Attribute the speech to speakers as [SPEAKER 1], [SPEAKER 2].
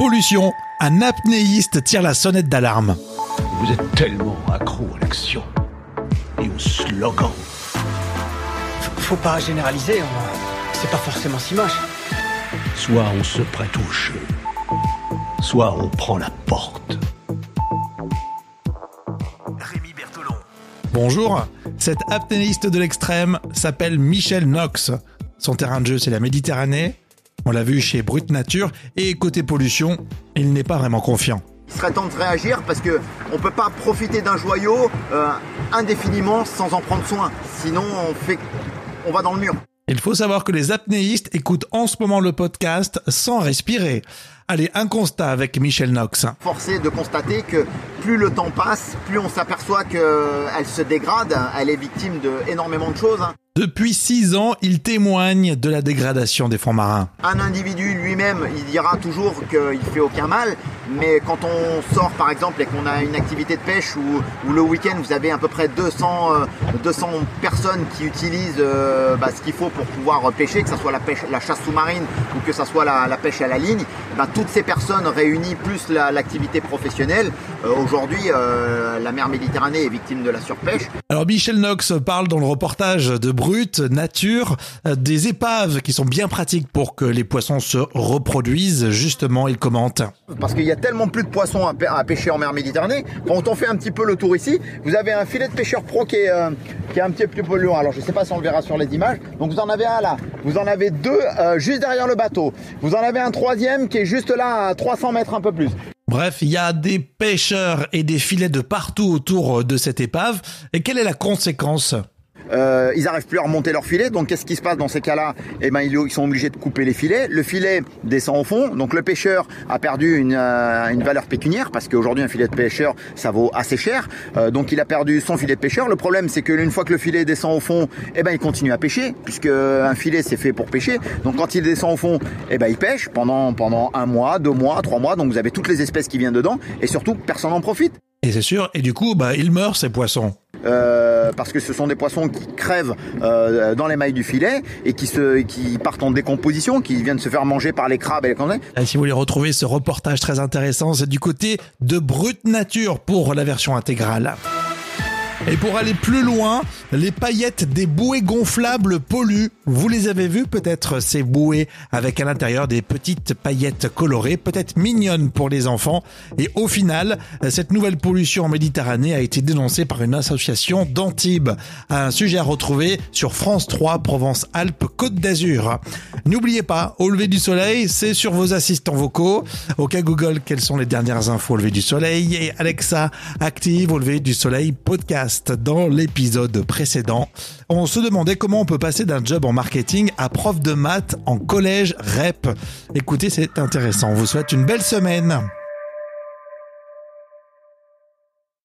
[SPEAKER 1] Pollution, un apnéiste tire la sonnette d'alarme.
[SPEAKER 2] Vous êtes tellement accro à l'action et au slogan.
[SPEAKER 3] Faut pas généraliser, c'est pas forcément si moche.
[SPEAKER 2] Soit on se prête au jeu, soit on prend la porte.
[SPEAKER 1] Rémi Bertolon. Bonjour, cet apnéiste de l'extrême s'appelle Michel Knox. Son terrain de jeu, c'est la Méditerranée. On l'a vu chez Brut Nature. Et côté pollution, il n'est pas vraiment confiant.
[SPEAKER 4] Il serait temps de réagir parce que on peut pas profiter d'un joyau euh, indéfiniment sans en prendre soin. Sinon, on fait, on va dans le mur.
[SPEAKER 1] Il faut savoir que les apnéistes écoutent en ce moment le podcast sans respirer. Allez, un constat avec Michel Knox.
[SPEAKER 4] Forcé de constater que plus le temps passe, plus on s'aperçoit qu'elle se dégrade, elle est victime de énormément de choses.
[SPEAKER 1] Depuis six ans, il témoigne de la dégradation des fonds marins.
[SPEAKER 4] Un individu lui-même, il dira toujours qu'il fait aucun mal, mais quand on sort par exemple et qu'on a une activité de pêche où, où le week-end vous avez à peu près 200, euh, 200 personnes qui utilisent euh, bah, ce qu'il faut pour pouvoir pêcher, que ce soit la, pêche, la chasse sous-marine ou que ce soit la, la pêche à la ligne, bah, toutes ces personnes réunies plus la- l'activité professionnelle, euh, aujourd'hui euh, la mer Méditerranée est victime de la surpêche.
[SPEAKER 1] Alors Michel Knox parle dans le reportage de Brut Nature euh, des épaves qui sont bien pratiques pour que les poissons se reproduisent. Justement, il commente.
[SPEAKER 4] parce qu'il y a tellement plus de poissons à, pê- à pêcher en mer Méditerranée. Quand on fait un petit peu le tour ici, vous avez un filet de pêcheur pro qui est, euh, qui est un petit peu plus loin. Alors je sais pas si on le verra sur les images. Donc vous en avez un là, vous en avez deux euh, juste derrière le bateau. Vous en avez un troisième qui est juste là à 300 mètres un peu plus.
[SPEAKER 1] Bref, il y a des pêcheurs et des filets de partout autour de cette épave. Et quelle est la conséquence?
[SPEAKER 4] Euh, ils arrivent plus à remonter leur filet. Donc qu'est-ce qui se passe dans ces cas-là? Eh ben ils, ils sont obligés de couper les filets. Le filet descend au fond. Donc le pêcheur a perdu une, euh, une valeur pécuniaire parce qu'aujourd'hui un filet de pêcheur ça vaut assez cher. Euh, donc il a perdu son filet de pêcheur. Le problème c'est que une fois que le filet descend au fond, eh ben il continue à pêcher puisque un filet c'est fait pour pêcher. Donc quand il descend au fond, eh ben il pêche pendant pendant un mois, deux mois, trois mois. Donc vous avez toutes les espèces qui viennent dedans et surtout personne n'en profite.
[SPEAKER 1] Et c'est sûr, et du coup, bah, ils meurent ces poissons.
[SPEAKER 4] Euh, parce que ce sont des poissons qui crèvent euh, dans les mailles du filet et qui se qui partent en décomposition, qui viennent se faire manger par les crabes et les cornets.
[SPEAKER 1] Et si vous voulez retrouver ce reportage très intéressant, c'est du côté de Brut Nature pour la version intégrale. Et pour aller plus loin, les paillettes des bouées gonflables polluent. Vous les avez vues peut-être ces bouées avec à l'intérieur des petites paillettes colorées, peut-être mignonnes pour les enfants. Et au final, cette nouvelle pollution en Méditerranée a été dénoncée par une association d'Antibes. Un sujet à retrouver sur France 3 Provence-Alpes Côte d'Azur. N'oubliez pas, au lever du soleil, c'est sur vos assistants vocaux. Au cas Google, quelles sont les dernières infos au lever du soleil? Et Alexa active au lever du soleil podcast. Dans l'épisode on se demandait comment on peut passer d'un job en marketing à prof de maths en collège REP. Écoutez, c'est intéressant. On vous souhaite une belle semaine.